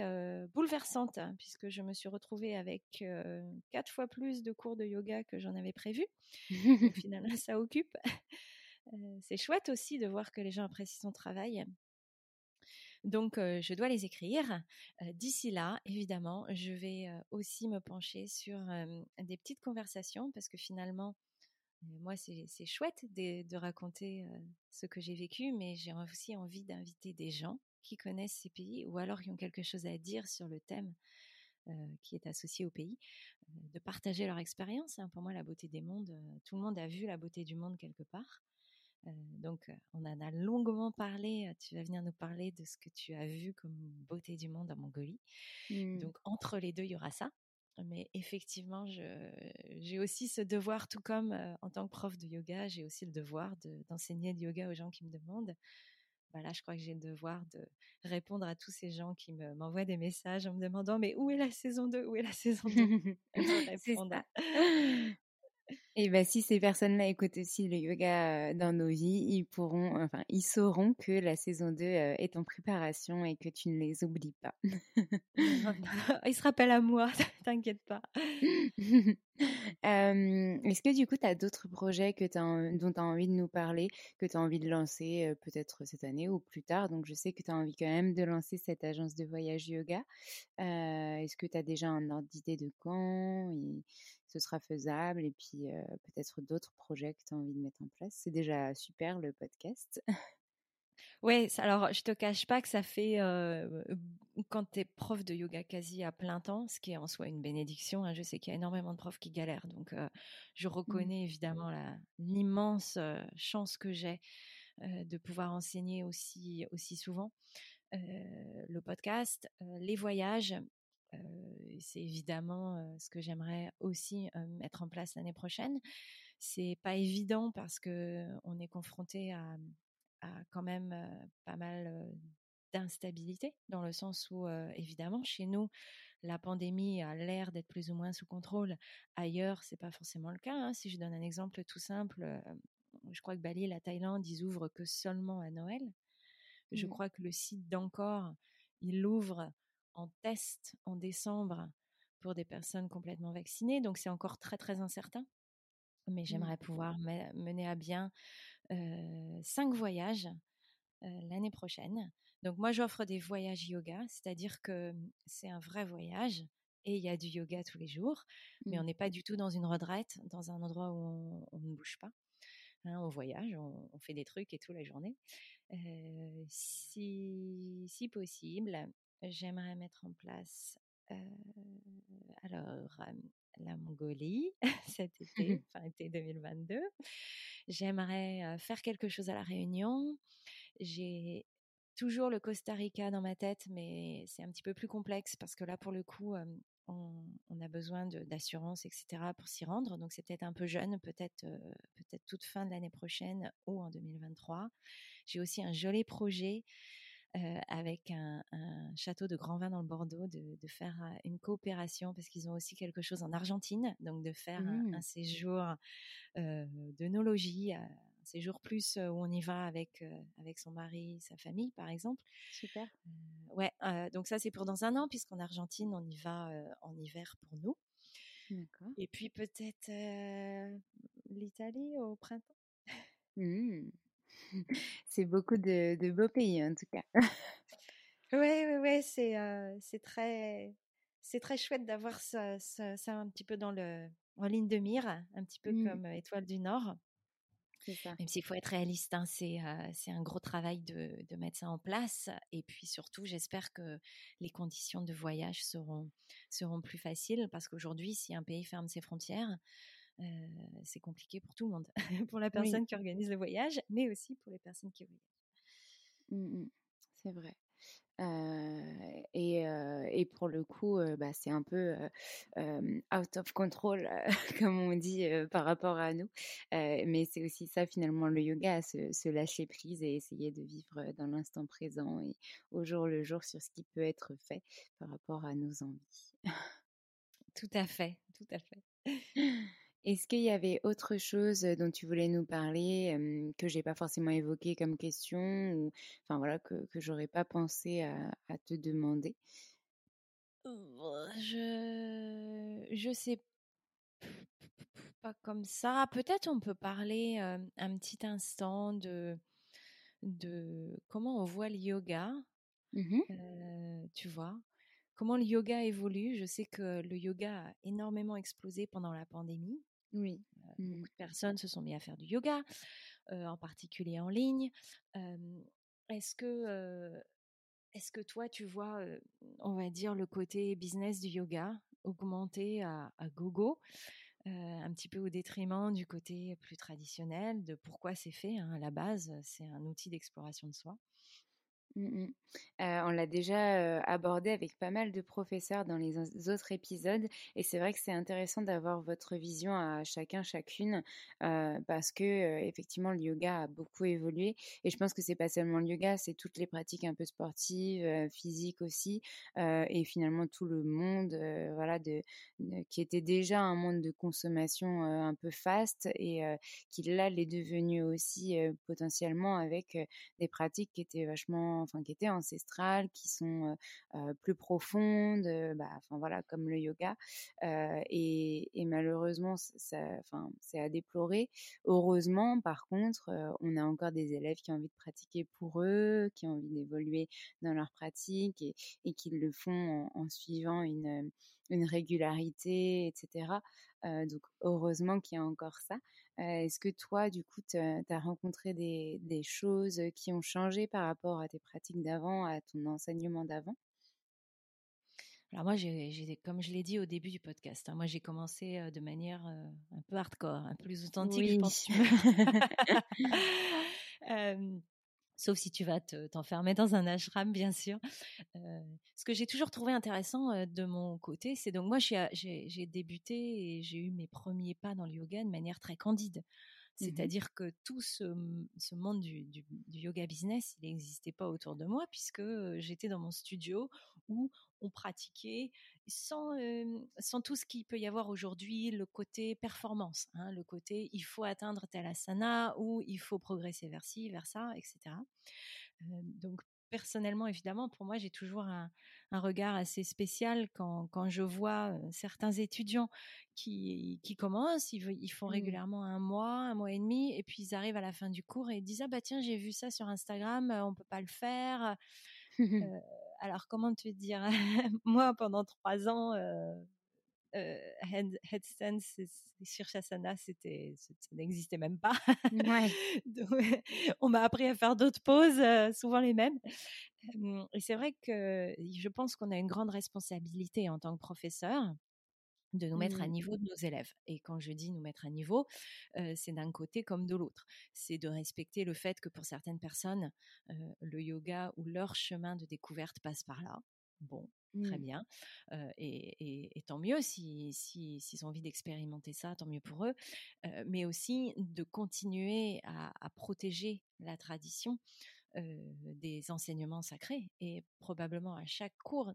bouleversante hein, puisque je me suis retrouvée avec quatre fois plus de cours de yoga que j'en avais prévu. Au final, ça occupe. c'est chouette aussi de voir que les gens apprécient son travail. Donc, je dois les écrire. D'ici là, évidemment, je vais aussi me pencher sur des petites conversations parce que finalement, moi, c'est chouette de, raconter ce que j'ai vécu, mais j'ai aussi envie d'inviter des gens qui connaissent ces pays ou alors qui ont quelque chose à dire sur le thème qui est associé au pays, de partager leur expérience. Hein. Pour moi, la beauté des mondes, tout le monde a vu la beauté du monde quelque part. donc, on en a longuement parlé. Tu vas venir nous parler de ce que tu as vu comme beauté du monde en Mongolie. Mmh. Donc, entre les deux, il y aura ça. Mais effectivement, j'ai aussi ce devoir, tout comme en tant que prof de yoga, j'ai aussi le devoir d'enseigner le yoga aux gens qui me demandent. voilà, je crois que j'ai le devoir de répondre à tous ces gens qui m'envoient des messages en me demandant mais où est la saison 2 Où est la saison 2 Et ben si ces personnes-là écoutent aussi le yoga dans nos vies, ils pourront, enfin, ils sauront que la saison 2 est en préparation et que tu ne les oublies pas. ils se rappellent à moi, t'inquiète pas. Est-ce que du coup, tu as d'autres projets que dont tu as envie de nous parler, que tu as envie de lancer peut-être cette année ou plus tard? Donc, je sais que tu as envie quand même de lancer cette agence de voyage yoga. Est-ce que tu as déjà un ordre d'idée de quand? Ce sera faisable et puis peut-être d'autres projets que tu as envie de mettre en place C'est déjà super le podcast. Ouais, alors je te cache pas que ça fait quand tu es prof de yoga quasi à plein temps, ce qui est en soi une bénédiction. Hein, je sais qu'il y a énormément de profs qui galèrent, donc je mmh. reconnais évidemment l'immense chance que j'ai de pouvoir enseigner aussi aussi souvent. le podcast, les voyages, c'est évidemment ce que j'aimerais aussi mettre en place l'année prochaine. C'est pas évident parce que on est confronté à quand même pas mal d'instabilité, dans le sens où, évidemment, chez nous, la pandémie a l'air d'être plus ou moins sous contrôle. Ailleurs, c'est pas forcément le cas. Hein. Si je donne un exemple tout simple, je crois que Bali, la Thaïlande, ils ouvrent que seulement à Noël. Je mmh. crois que le site d'Encore, il l'ouvre en test en décembre pour des personnes complètement vaccinées. Donc c'est encore très très incertain. Mais mmh. j'aimerais pouvoir mener à bien cinq voyages l'année prochaine. Donc moi j'offre des voyages yoga, c'est-à-dire que mmh, c'est un vrai voyage et il y a du yoga tous les jours, mais on mmh. n'est pas du tout dans une retraite, dans un endroit où on, ne bouge pas. Hein, on voyage, on, fait des trucs et tout la journée. si, si possible, j'aimerais mettre en place alors la Mongolie cet été, enfin été 2022. J'aimerais faire quelque chose à la Réunion. J'ai toujours le Costa Rica dans ma tête, mais c'est un petit peu plus complexe parce que là, pour le coup, on, a besoin d'assurance, etc., pour s'y rendre. Donc, c'est peut-être un peu jeune, peut-être peut-être toute fin de l'année prochaine ou en 2023. J'ai aussi un joli projet euh, avec un, château de grand vin dans le Bordeaux, de, faire euh, une coopération parce qu'ils ont aussi quelque chose en Argentine, donc de faire un, mmh. séjour euh, de nos logis, un séjour plus où on y va avec avec son mari, sa famille, par exemple. Super. ouais, donc ça c'est pour dans un an puisqu'en Argentine on y va en hiver pour nous. D'accord. Et puis peut-être l'Italie au printemps. Mmh. c'est beaucoup de, beaux pays en tout cas. Oui, oui, oui, c'est c'est très c'est très chouette d'avoir ça, ça, un petit peu dans le en ligne de mire, un petit peu mmh. comme Étoile du Nord. Ça. Même s'il faut être réaliste, hein, c'est c'est un gros travail de, de, mettre ça en place. Et puis surtout, j'espère que les conditions de voyage seront seront plus faciles parce qu'aujourd'hui, si un pays ferme ses frontières, c'est compliqué pour tout le monde, pour la personne qui organise le voyage, mais aussi pour les personnes qui voyagent. Mmh c'est vrai. et, et, pour le coup, bah, c'est un peu out of control, comme on dit par rapport à nous. mais c'est aussi ça finalement le yoga, se, se, lâcher prise et essayer de vivre dans l'instant présent et au jour le jour sur ce qui peut être fait par rapport à nos envies. tout à fait, tout à fait. Est-ce qu'il y avait autre chose dont tu voulais nous parler que j'ai pas forcément évoqué comme question ou enfin voilà que que j'aurais pas pensé à, te demander? Je je sais pas comme ça. Peut-être on peut parler un petit instant de de comment on voit le yoga. Mmh tu vois, comment le yoga évolue? Je sais que le yoga a énormément explosé pendant la pandémie. Oui. Mmh. Beaucoup de personnes se sont mis à faire du yoga, en particulier en ligne. est-ce que, est-ce que toi, tu vois, on va dire, le côté business du yoga augmenter à, à gogo, un petit peu au détriment du côté plus traditionnel, de pourquoi c'est fait hein, à la base, c'est un outil d'exploration de soi? Mmh on l'a déjà, abordé avec pas mal de professeurs dans les autres épisodes et c'est vrai que c'est intéressant d'avoir votre vision à chacun, chacune, parce que, effectivement le yoga a beaucoup évolué et je pense que c'est pas seulement le yoga, c'est toutes les pratiques un peu sportives, physiques aussi, et finalement tout le monde, voilà de qui était déjà un monde de consommation, un peu fast et qui là l'est devenu aussi, potentiellement avec, des pratiques qui étaient vachement enfin qui étaient ancestrales, qui sont plus profondes, bah, enfin voilà comme le yoga. Et, malheureusement, enfin c'est à déplorer. Heureusement, par contre, on a encore des élèves qui ont envie de pratiquer pour eux, qui ont envie d'évoluer dans leur pratique et, et qui le font en, en suivant une, une régularité, etc. donc heureusement qu'il y a encore ça. Est-ce que toi, du coup, tu as rencontré des, des, choses qui ont changé par rapport à tes pratiques d'avant, à ton enseignement d'avant? Alors moi, j'ai, comme je l'ai dit au début du podcast, hein, moi j'ai commencé de manière un peu hardcore, un peu plus authentique, je pense. sauf si tu vas t'enfermer dans un ashram, bien sûr. ce que j'ai toujours trouvé intéressant de mon côté, c'est donc moi j'ai débuté et j'ai eu mes premiers pas dans le yoga de manière très candide. Mmh C'est-à-dire que tout ce, monde du, yoga business, il n'existait pas autour de moi puisque j'étais dans mon studio où on pratiquait sans, sans tout ce qu'il peut y avoir aujourd'hui, le côté performance, hein, le côté il faut atteindre tel asana ou il faut progresser vers ci, vers ça, etc. donc personnellement, évidemment, pour moi, j'ai toujours un, regard assez spécial quand, je vois certains étudiants qui, commencent, ils, font mmh. régulièrement un mois, un mois et demi, et puis ils arrivent à la fin du cours et ils disent ah bah tiens j'ai vu ça sur Instagram, on peut pas le faire. alors comment te dire Moi pendant trois ans. Euh, headstands sur Shasana, c'était, ça n'existait même pas. on m'a appris à faire d'autres poses, souvent les mêmes. Et c'est vrai que je pense qu'on a une grande responsabilité en tant que professeur de nous mettre à mmh. niveau de nos élèves. Et quand je dis nous mettre à niveau, c'est d'un côté comme de l'autre. C'est de respecter le fait que pour certaines personnes, le yoga ou leur chemin de découverte passe par là. Bon, très mmh. bien. et, tant mieux s'ils si, ont envie d'expérimenter ça, tant mieux pour eux. mais aussi de continuer à, à protéger la tradition des enseignements sacrés. Et probablement à chaque cours,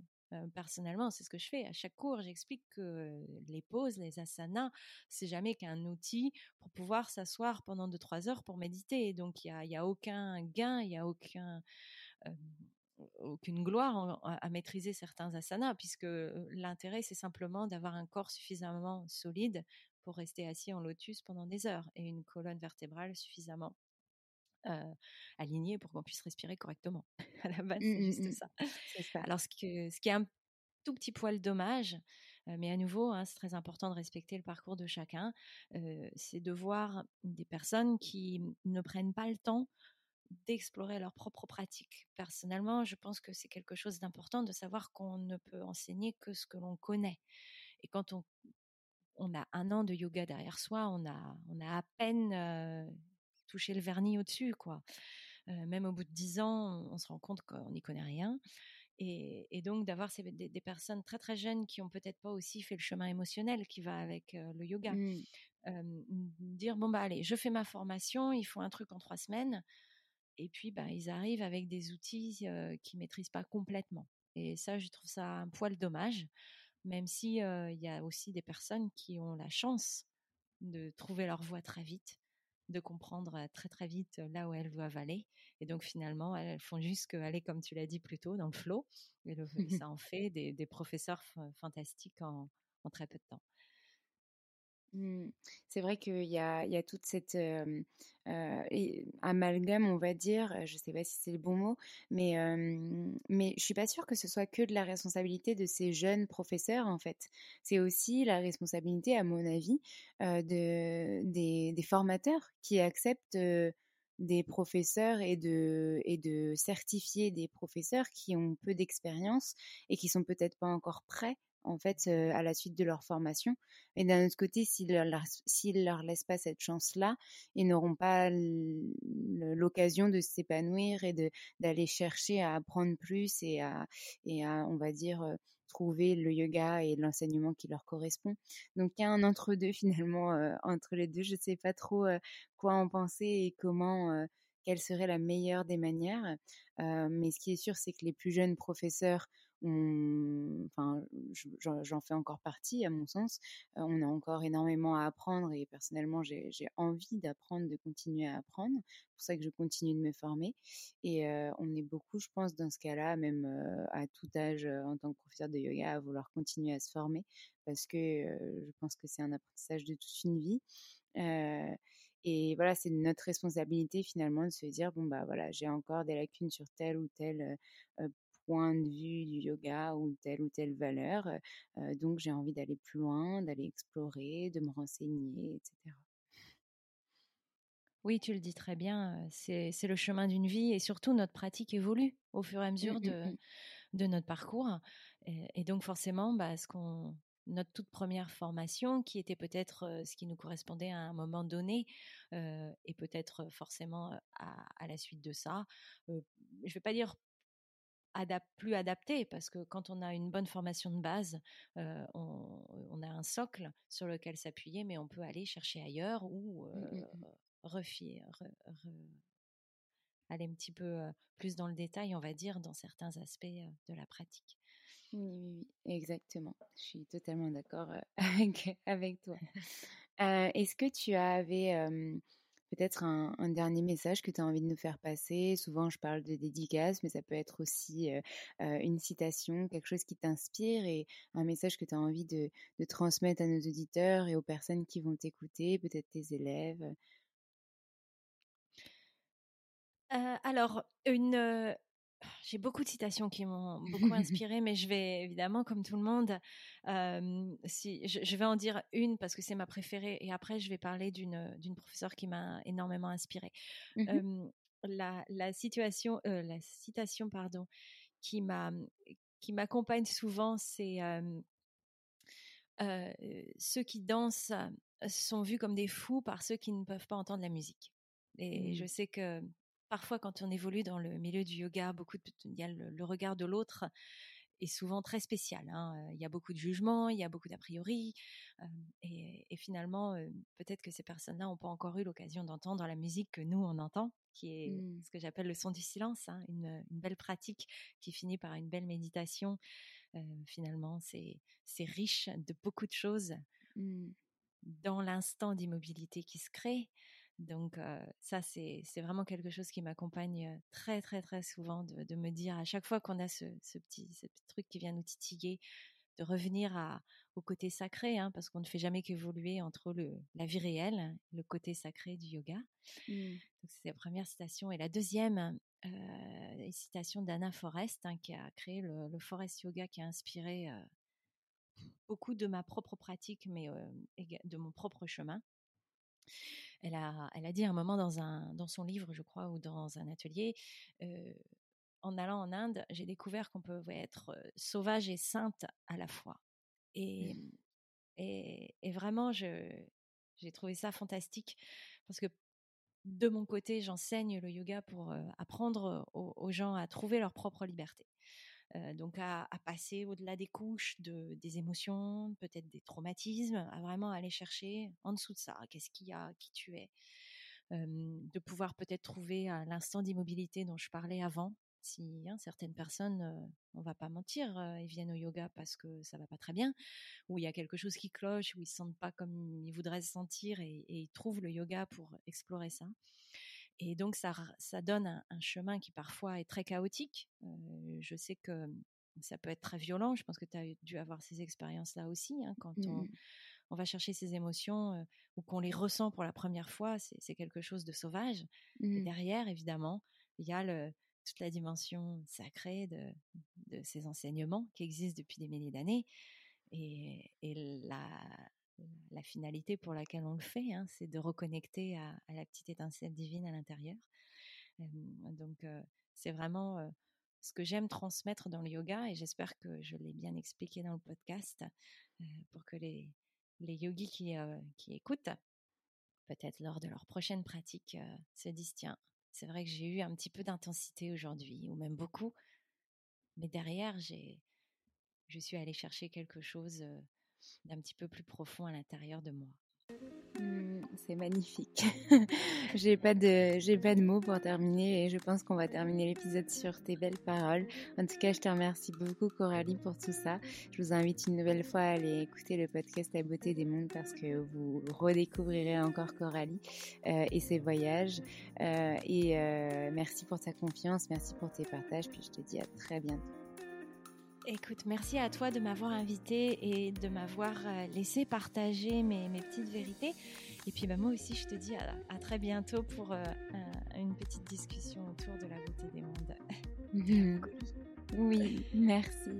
personnellement, c'est ce que je fais. À chaque cours, j'explique que les pauses, les asanas, c'est jamais qu'un outil pour pouvoir s'asseoir pendant 2-3 heures pour méditer. Donc, il n'y a, a, aucun gain, il n'y a aucun aucune gloire à, maîtriser certains asanas, puisque l'intérêt, c'est simplement d'avoir un corps suffisamment solide pour rester assis en lotus pendant des heures et une colonne vertébrale suffisamment alignée pour qu'on puisse respirer correctement. à la base, c'est mmh, juste mmh, mmh. ça. Alors, ce, que, ce qui est un tout petit poil dommage, mais à nouveau, hein, c'est très important de respecter le parcours de chacun, c'est de voir des personnes qui ne prennent pas le temps d'explorer leur propre pratique. Personnellement, je pense que c'est quelque chose d'important de savoir qu'on ne peut enseigner que ce que l'on connaît. Et quand on, on a un an de yoga derrière soi, on a, on a à peine euh, touché le vernis au-dessus, quoi. Euh, même au bout de dix ans, on se rend compte qu'on n'y connaît rien. Et, donc d'avoir des, personnes très très jeunes qui ont peut-être pas aussi fait le chemin émotionnel qui va avec euh, le yoga. Mmh. dire bon bah allez, je fais ma formation, il faut un truc en trois semaines et puis bah, ils arrivent avec des outils qu'ils qui maîtrisent pas complètement. Et ça, je trouve ça un poil dommage, même si il y a aussi des personnes qui ont la chance de trouver leur voie très vite, de comprendre très très vite là où elles doivent aller. Et donc finalement, elles font juste qu'aller, comme tu l'as dit plus tôt, dans le flow. Et, ça en fait des, professeurs fantastiques en très peu de temps. Mmh. C'est vrai qu'il y a, toute cette amalgame, on va dire, je ne sais pas si c'est le bon mot, mais, je suis pas sûre que ce soit que de la responsabilité de ces jeunes professeurs, en fait. C'est aussi la responsabilité, à mon avis, de, des, des, formateurs qui acceptent des professeurs et de, et de certifier des professeurs qui ont peu d'expérience et qui sont peut-être pas encore prêts en fait, à la suite de leur formation. Et d'un autre côté, s'ils leur, leur laissent pas cette chance-là, ils n'auront pas l'occasion de s'épanouir et d'aller chercher à apprendre plus et à on va dire, trouver le yoga et l'enseignement qui leur correspond. Donc il y a un entre-deux finalement entre les deux. Je ne sais pas trop quoi en penser et comment, quelle serait la meilleure des manières. mais ce qui est sûr, c'est que les plus jeunes professeurs enfin, j'en fais encore partie à mon sens. on a encore énormément à apprendre et personnellement, j'ai envie d'apprendre, de continuer à apprendre. C'est pour ça que je continue de me former. Et on est beaucoup, je pense, dans ce cas-là, même à tout âge, en tant que professeur de yoga, à vouloir continuer à se former parce que je pense que c'est un apprentissage de toute une vie. et voilà, c'est notre responsabilité finalement de se dire bon bah voilà, j'ai encore des lacunes sur tel ou tel point de vue du yoga ou telle ou telle valeur. donc j'ai envie d'aller plus loin, d'aller explorer, de me renseigner, etc. Oui, tu le dis très bien, c'est le chemin d'une vie et surtout notre pratique évolue au fur et à mmh, mesure de, mmh, mmh. de notre parcours. Et, donc forcément, bah, ce qu'on notre toute première formation, qui était peut-être ce qui nous correspondait à un moment donné, et peut-être forcément à, à, la suite de ça, je ne vais pas dire plus adapté parce que quand on a une bonne formation de base, on, a un socle sur lequel s'appuyer, mais on peut aller chercher ailleurs ou mmh, mmh, mmh. refier, aller un petit peu plus dans le détail, on va dire, dans certains aspects de la pratique. Oui, oui, exactement. Je suis totalement d'accord avec, avec toi. Est-ce que tu avais peut-être un, dernier message que tu as envie de nous faire passer. Souvent, je parle de dédicace, mais ça peut être aussi une citation, quelque chose qui t'inspire et un message que tu as envie de, transmettre à nos auditeurs et aux personnes qui vont t'écouter, peut-être tes élèves. alors, une, j'ai beaucoup de citations qui m'ont beaucoup inspirée, mais je vais évidemment, comme tout le monde, si je, vais en dire une parce que c'est ma préférée, et après je vais parler d'une d'une professeure qui m'a énormément inspirée. Mmh la, la, situation, la citation, pardon, qui m'a qui m'accompagne souvent, c'est ceux qui dansent sont vus comme des fous par ceux qui ne peuvent pas entendre la musique. Et je mmh. sais que parfois quand on évolue dans le milieu du yoga, beaucoup de, il y a le, regard de l'autre est souvent très spécial. Hein. Il y a beaucoup de jugements, il y a beaucoup d'a priori, et, finalement, peut-être que ces personnes-là n'ont pas encore eu l'occasion d'entendre la musique que nous on entend, qui est mmh. ce que j'appelle le son du silence, hein, une, belle pratique qui finit par une belle méditation. finalement, c'est riche de beaucoup de choses. Mmh. Dans l'instant d'immobilité qui se crée, donc ça, c'est vraiment quelque chose qui m'accompagne très, très, très souvent de, me dire à chaque fois qu'on a ce, petit, truc qui vient nous titiller, de revenir à, au côté sacré, hein, parce qu'on ne fait jamais qu'évoluer entre le, la vie réelle, le côté sacré du yoga. Mmh. c'est la première citation. Et la deuxième, euh, citation d'Anna Forrest, hein, qui a créé le, Forest Yoga, qui a inspiré beaucoup de ma propre pratique, mais de mon propre chemin. Elle a, elle a dit un moment dans, un, dans son livre, je crois, ou dans un atelier, en allant en Inde, j'ai découvert qu'on pouvait être sauvage et sainte à la fois. Et, mmh. et, et, vraiment, j'ai trouvé ça fantastique parce que de mon côté, j'enseigne le yoga pour apprendre aux, gens à trouver leur propre liberté. Euh, donc à, passer au-delà des couches de, des émotions, peut-être des traumatismes, à vraiment aller chercher en dessous de ça, qu'est-ce qu'il y a, qui tu es, de pouvoir peut-être trouver l'instant d'immobilité dont je parlais avant. Si hein, certaines personnes, euh, on va pas mentir, euh, ils viennent au yoga parce que ça va pas très bien, ou il y a quelque chose qui cloche, ou ils se sentent pas comme ils voudraient se sentir et, et ils trouvent le yoga pour explorer ça. Et donc, ça, ça donne un, chemin qui parfois est très chaotique. je sais que ça peut être très violent. Je pense que tu as dû avoir ces expériences-là aussi. Hein, quand on, mmh. on, va chercher ces émotions ou qu'on les ressent pour la première fois, c'est quelque chose de sauvage. Et mmh. derrière, évidemment, il y a le, toute la dimension sacrée de, de, ces enseignements qui existent depuis des milliers d'années. Et, et la, la finalité pour laquelle on le fait, hein, c'est de reconnecter à, la petite étincelle divine à l'intérieur. donc c'est vraiment ce que j'aime transmettre dans le yoga, et j'espère que je l'ai bien expliqué dans le podcast, pour que les, yogis qui, qui écoutent, peut-être lors de leur prochaine pratique, se disent, tiens, c'est vrai que j'ai eu un petit peu d'intensité aujourd'hui, ou même beaucoup, mais derrière, j'ai, je suis allée chercher quelque chose d'un petit peu plus profond à l'intérieur de moi. Mmh, c'est magnifique. j'ai pas de j'ai pas de mots pour terminer et je pense qu'on va terminer l'épisode sur tes belles paroles. En tout cas, je te remercie beaucoup Coralie pour tout ça. Je vous invite une nouvelle fois à aller écouter le podcast La beauté des mondes parce que vous redécouvrirez encore Coralie euh, et ses voyages. Euh, et euh, merci pour ta confiance, merci pour tes partages. Puis je te dis à très bientôt. Écoute, merci à toi de m'avoir invité et de m'avoir euh, laissé partager mes, mes, petites vérités. Et puis bah, moi aussi, je te dis à, très bientôt pour euh, une petite discussion autour de la beauté des mondes. oui, merci.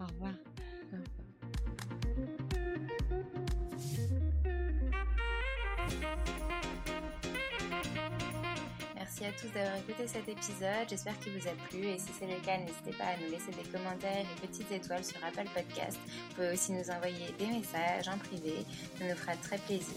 Au revoir. Au revoir. Merci à tous d'avoir écouté cet épisode. J'espère qu'il vous a plu et si c'est le cas, n'hésitez pas à nous laisser des commentaires et petites étoiles sur Apple Podcast. Vous pouvez aussi nous envoyer des messages en privé. Ça nous fera très plaisir.